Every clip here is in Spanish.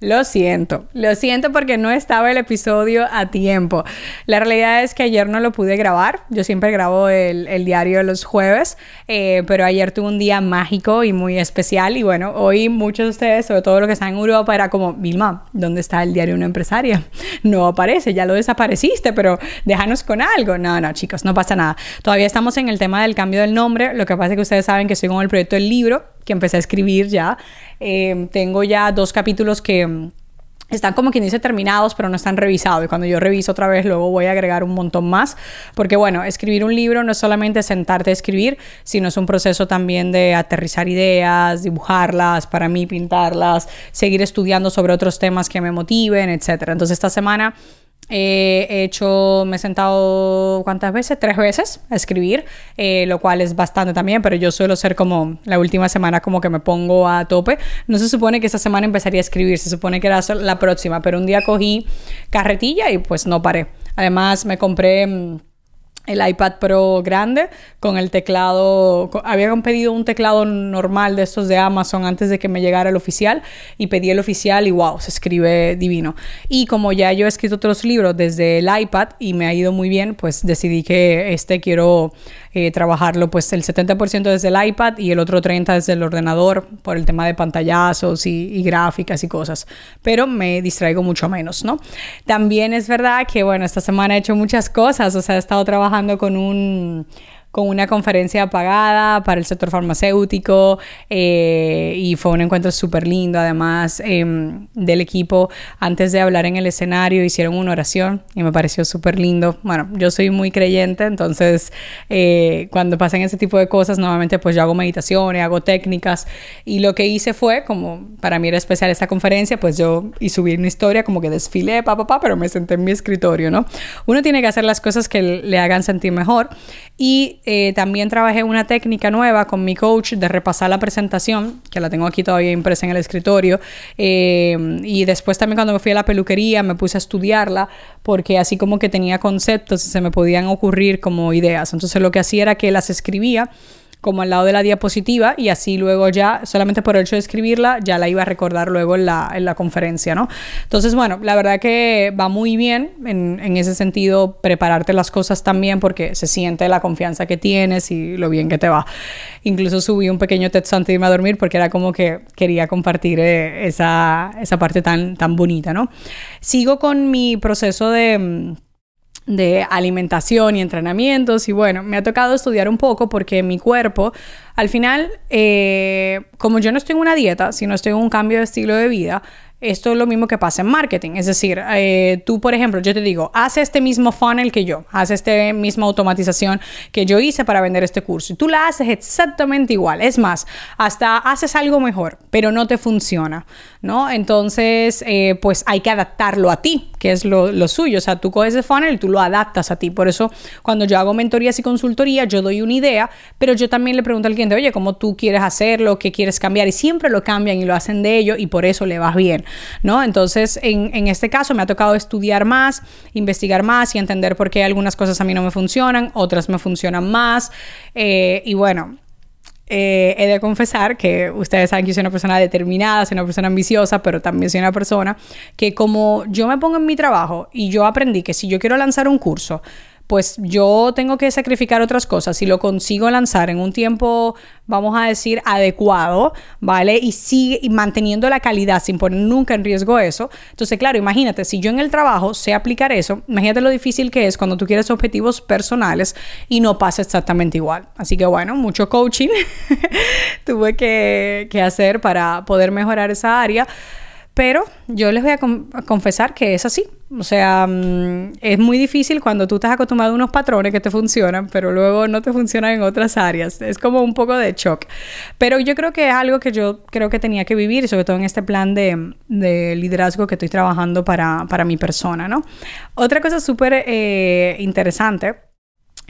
Lo siento, lo siento porque no estaba el episodio a tiempo. La realidad es que ayer no lo pude grabar. Yo siempre grabo el, diario los jueves, eh, pero ayer tuve un día mágico y muy especial. Y bueno, hoy muchos de ustedes, sobre todo los que están en Europa, era como, Vilma, ¿dónde está el diario de una empresaria? No aparece, ya lo desapareciste, pero déjanos con algo. No, no, chicos, no pasa nada. Todavía estamos en el tema del cambio del nombre. Lo que pasa es que ustedes saben que estoy con el proyecto del libro que empecé a escribir ya. Eh, tengo ya dos capítulos que mm, están como quien dice terminados, pero no están revisados. Y cuando yo reviso otra vez, luego voy a agregar un montón más. Porque bueno, escribir un libro no es solamente sentarte a escribir, sino es un proceso también de aterrizar ideas, dibujarlas, para mí pintarlas, seguir estudiando sobre otros temas que me motiven, etc. Entonces esta semana he hecho, me he sentado cuántas veces, tres veces a escribir, eh, lo cual es bastante también, pero yo suelo ser como la última semana como que me pongo a tope. No se supone que esta semana empezaría a escribir, se supone que era la próxima, pero un día cogí carretilla y pues no paré. Además me compré mm, el iPad Pro grande con el teclado. Habían pedido un teclado normal de estos de Amazon antes de que me llegara el oficial y pedí el oficial y wow, se escribe divino. Y como ya yo he escrito otros libros desde el iPad y me ha ido muy bien, pues decidí que este quiero eh, trabajarlo pues el 70% desde el iPad y el otro 30% desde el ordenador por el tema de pantallazos y, y gráficas y cosas. Pero me distraigo mucho menos, ¿no? También es verdad que, bueno, esta semana he hecho muchas cosas, o sea, he estado trabajando con un con una conferencia pagada para el sector farmacéutico eh, y fue un encuentro súper lindo. Además em, del equipo, antes de hablar en el escenario, hicieron una oración y me pareció súper lindo. Bueno, yo soy muy creyente, entonces eh, cuando pasan ese tipo de cosas, normalmente pues yo hago meditaciones, hago técnicas y lo que hice fue, como para mí era especial esta conferencia, pues yo y subí una historia como que desfilé, papá, pa, pero me senté en mi escritorio, ¿no? Uno tiene que hacer las cosas que le hagan sentir mejor y eh, también trabajé una técnica nueva con mi coach de repasar la presentación, que la tengo aquí todavía impresa en el escritorio. Eh, y después también cuando me fui a la peluquería me puse a estudiarla porque así como que tenía conceptos y se me podían ocurrir como ideas. Entonces lo que hacía era que las escribía como al lado de la diapositiva y así luego ya, solamente por el hecho de escribirla, ya la iba a recordar luego en la, en la conferencia, ¿no? Entonces, bueno, la verdad que va muy bien en, en, ese sentido prepararte las cosas también porque se siente la confianza que tienes y lo bien que te va. Incluso subí un pequeño texto antes de irme a dormir porque era como que quería compartir eh, esa, esa parte tan, tan bonita, ¿no? Sigo con mi proceso de mm, de alimentación y entrenamientos y bueno, me ha tocado estudiar un poco porque mi cuerpo, al final, eh, como yo no estoy en una dieta, sino estoy en un cambio de estilo de vida, esto es lo mismo que pasa en marketing. Es decir, eh, tú, por ejemplo, yo te digo, haz este mismo funnel que yo, haz esta misma automatización que yo hice para vender este curso. Y tú la haces exactamente igual. Es más, hasta haces algo mejor, pero no te funciona, ¿no? Entonces, eh, pues hay que adaptarlo a ti, que es lo, suyo. O sea, tú coges ese funnel y tú lo adaptas a ti. Por eso, cuando yo hago mentorías y consultoría, yo doy una idea, pero yo también le pregunto al cliente, oye, ¿cómo tú quieres hacerlo? ¿Qué quieres cambiar? Y siempre lo cambian y lo hacen de ello y por eso le vas bien. ¿no? Entonces, en, este caso me ha tocado estudiar más, investigar más y entender por qué algunas cosas a mí no me funcionan, otras me funcionan más. Eh, y bueno, eh, he de confesar que ustedes saben que soy una persona determinada, soy una persona ambiciosa, pero también soy una persona que como yo me pongo en mi trabajo y yo aprendí que si yo quiero lanzar un curso, pues yo tengo que sacrificar otras cosas. Si lo consigo lanzar en un tiempo, vamos a decir, adecuado, ¿vale? Y sigue manteniendo la calidad sin poner nunca en riesgo eso. Entonces, claro, imagínate, si yo en el trabajo sé aplicar eso, imagínate lo difícil que es cuando tú quieres objetivos personales y no pasa exactamente igual. Así que bueno, mucho coaching tuve que, que hacer para poder mejorar esa área. Pero yo les voy a, confesar que es así. O sea, mm, es muy difícil cuando tú estás acostumbrado a unos patrones que te funcionan, pero luego no te funcionan en otras áreas. Es como un poco de shock. Pero yo creo que es algo que yo creo que tenía que vivir, sobre todo en este plan de, liderazgo que estoy trabajando para, mi persona, ¿no? Otra cosa súper eh, interesante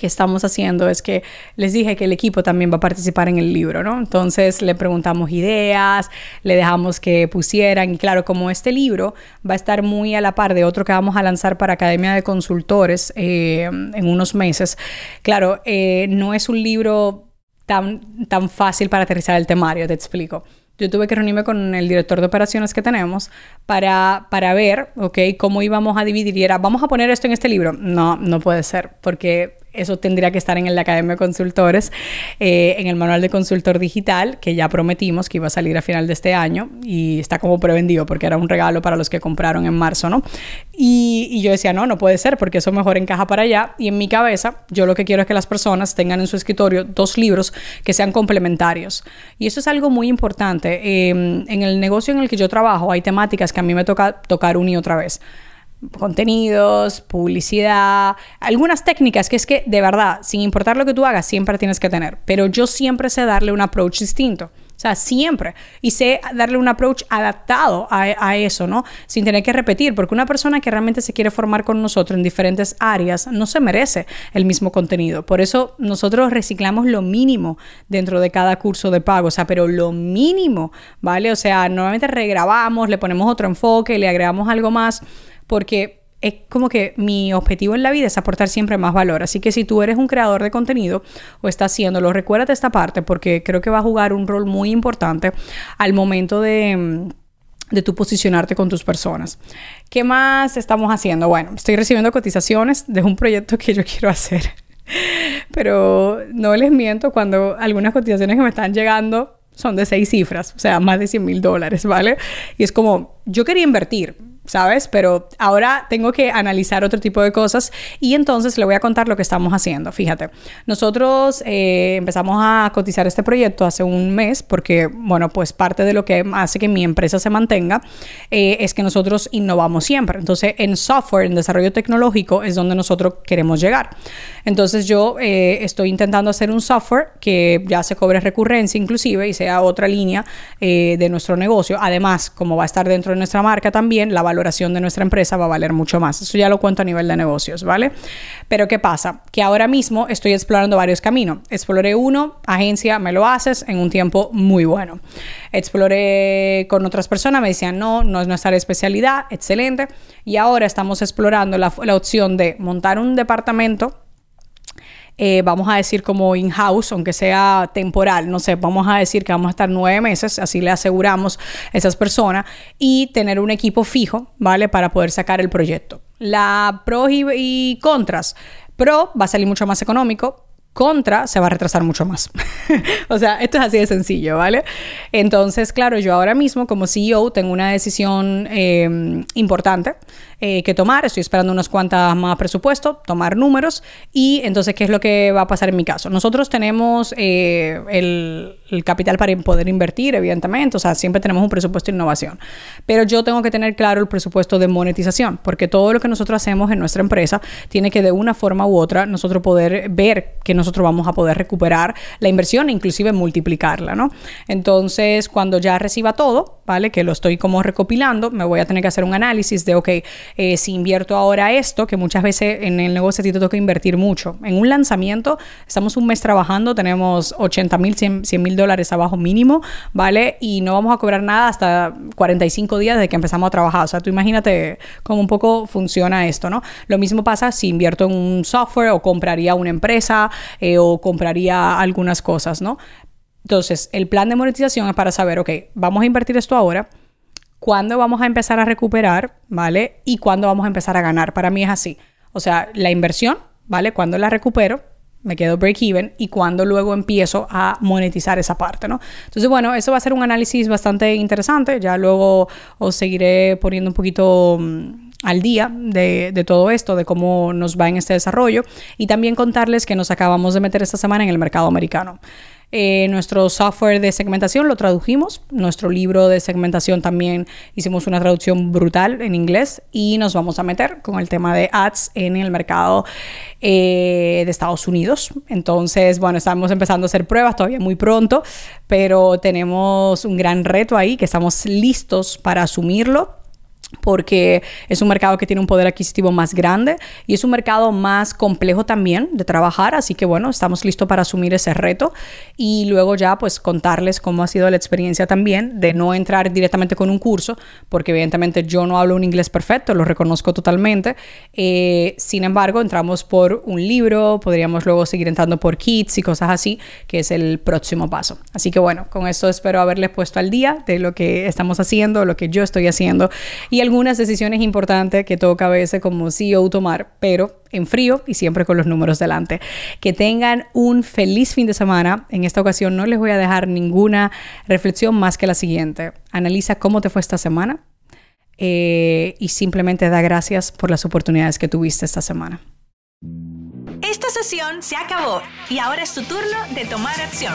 que estamos haciendo es que les dije que el equipo también va a participar en el libro, ¿no? Entonces le preguntamos ideas, le dejamos que pusieran y claro, como este libro va a estar muy a la par de otro que vamos a lanzar para Academia de Consultores eh, en unos meses, claro, eh, no es un libro tan, tan fácil para aterrizar el temario, te explico yo tuve que reunirme con el director de operaciones que tenemos para, para ver, ¿ok? Cómo íbamos a dividir. Y era, vamos a poner esto en este libro. No, no puede ser, porque eso tendría que estar en la Academia de Consultores, eh, en el manual de consultor digital, que ya prometimos que iba a salir a final de este año y está como prevendido porque era un regalo para los que compraron en marzo, ¿no? Y, yo decía, no, no puede ser porque eso mejor encaja para allá. Y en mi cabeza, yo lo que quiero es que las personas tengan en su escritorio dos libros que sean complementarios. Y eso es algo muy importante. Eh, en el negocio en el que yo trabajo hay temáticas que a mí me toca tocar una y otra vez contenidos, publicidad, algunas técnicas que es que de verdad, sin importar lo que tú hagas, siempre tienes que tener. Pero yo siempre sé darle un approach distinto. O sea, siempre. Y sé darle un approach adaptado a, eso, ¿no? Sin tener que repetir, porque una persona que realmente se quiere formar con nosotros en diferentes áreas no se merece el mismo contenido. Por eso nosotros reciclamos lo mínimo dentro de cada curso de pago, o sea, pero lo mínimo, ¿vale? O sea, normalmente regrabamos, le ponemos otro enfoque, le agregamos algo más porque es como que mi objetivo en la vida es aportar siempre más valor. Así que si tú eres un creador de contenido o estás haciéndolo, recuérdate esta parte porque creo que va a jugar un rol muy importante al momento de mm, de tu posicionarte con tus personas. ¿Qué más estamos haciendo? Bueno, estoy recibiendo cotizaciones de un proyecto que yo quiero hacer. Pero no les miento, cuando algunas cotizaciones que me están llegando son de seis cifras, o sea, más de 100 mil dólares, ¿vale? Y es como, yo quería invertir, ¿sabes? Pero ahora tengo que analizar otro tipo de cosas y entonces le voy a contar lo que estamos haciendo. Fíjate, nosotros eh, empezamos a cotizar este proyecto hace un mes porque, bueno, pues parte de lo que hace que mi empresa se mantenga eh, es que nosotros innovamos siempre. Entonces, en software, en desarrollo tecnológico, es donde nosotros queremos llegar. Entonces, yo eh, estoy intentando hacer un software que ya se cobre recurrencia inclusive y sea otra línea de nuestro negocio. Además, como va a estar dentro de nuestra marca también, la valoración de nuestra empresa va a valer mucho más. Eso ya lo cuento a nivel de negocios, ¿vale? Pero ¿qué pasa? Que ahora mismo estoy explorando varios caminos. Exploré uno, agencia, me lo haces en un tiempo muy bueno. Exploré con otras personas, me decían, no, no es nuestra especialidad, excelente. Y ahora estamos explorando la, la opción de montar un departamento eh, vamos a decir como in-house, aunque sea temporal, no sé, vamos a decir que vamos a estar nueve meses, así le aseguramos a esas personas, y tener un equipo fijo, ¿vale? Para poder sacar el proyecto. La pros y contras. Pro va a salir mucho más económico, contra se va a retrasar mucho más. o sea, esto es así de sencillo, ¿vale? Entonces, claro, yo ahora mismo como CEO tengo una decisión eh, importante eh, que tomar. Estoy esperando unas cuantas más presupuesto, tomar números y entonces, ¿qué es lo que va a pasar en mi caso? Nosotros tenemos eh, el, el, capital para poder invertir, evidentemente, o sea, siempre tenemos un presupuesto de innovación, pero yo tengo que tener claro el presupuesto de monetización, porque todo lo que nosotros hacemos en nuestra empresa tiene que de una forma u otra nosotros poder ver que nosotros vamos a poder recuperar la inversión e inclusive multiplicarla, ¿no? Entonces, cuando ya reciba todo, ¿vale? Que lo estoy como recopilando, me voy a tener que hacer un análisis de, ok, eh, si invierto ahora esto, que muchas veces en el negocio te toca invertir mucho. En un lanzamiento, estamos un mes trabajando, tenemos 80 mil, 100 mil dólares abajo mínimo, ¿vale? Y no vamos a cobrar nada hasta 45 días de que empezamos a trabajar. O sea, tú imagínate cómo un poco funciona esto, ¿no? Lo mismo pasa si invierto en un software o compraría una empresa eh, o compraría algunas cosas, ¿no? Entonces, el plan de monetización es para saber, ok, vamos a invertir esto ahora, cuándo vamos a empezar a recuperar, ¿vale? Y cuándo vamos a empezar a ganar. Para mí es así. O sea, la inversión, ¿vale? Cuando la recupero, me quedo break even y cuando luego empiezo a monetizar esa parte, ¿no? Entonces, bueno, eso va a ser un análisis bastante interesante. Ya luego os seguiré poniendo un poquito mm, al día de, de, todo esto, de cómo nos va en este desarrollo y también contarles que nos acabamos de meter esta semana en el mercado americano. Eh, nuestro software de segmentación lo tradujimos. Nuestro libro de segmentación también hicimos una traducción brutal en inglés y nos vamos a meter con el tema de ads en el mercado eh, de Estados Unidos. Entonces, bueno, estamos empezando a hacer pruebas todavía muy pronto, pero tenemos un gran reto ahí que estamos listos para asumirlo porque es un mercado que tiene un poder adquisitivo más grande y es un mercado más complejo también de trabajar, así que bueno, estamos listos para asumir ese reto y luego ya pues contarles cómo ha sido la experiencia también de no entrar directamente con un curso, porque evidentemente yo no hablo un inglés perfecto, lo reconozco totalmente, eh, sin embargo entramos por un libro, podríamos luego seguir entrando por kits y cosas así, que es el próximo paso. Así que bueno, con esto espero haberles puesto al día de lo que estamos haciendo, lo que yo estoy haciendo y algunas decisiones importantes que toca a veces como CEO tomar, pero en frío y siempre con los números delante. Que tengan un feliz fin de semana. En esta ocasión no les voy a dejar ninguna reflexión más que la siguiente. Analiza cómo te fue esta semana eh, y simplemente da gracias por las oportunidades que tuviste esta semana. Esta sesión se acabó y ahora es tu turno de tomar acción.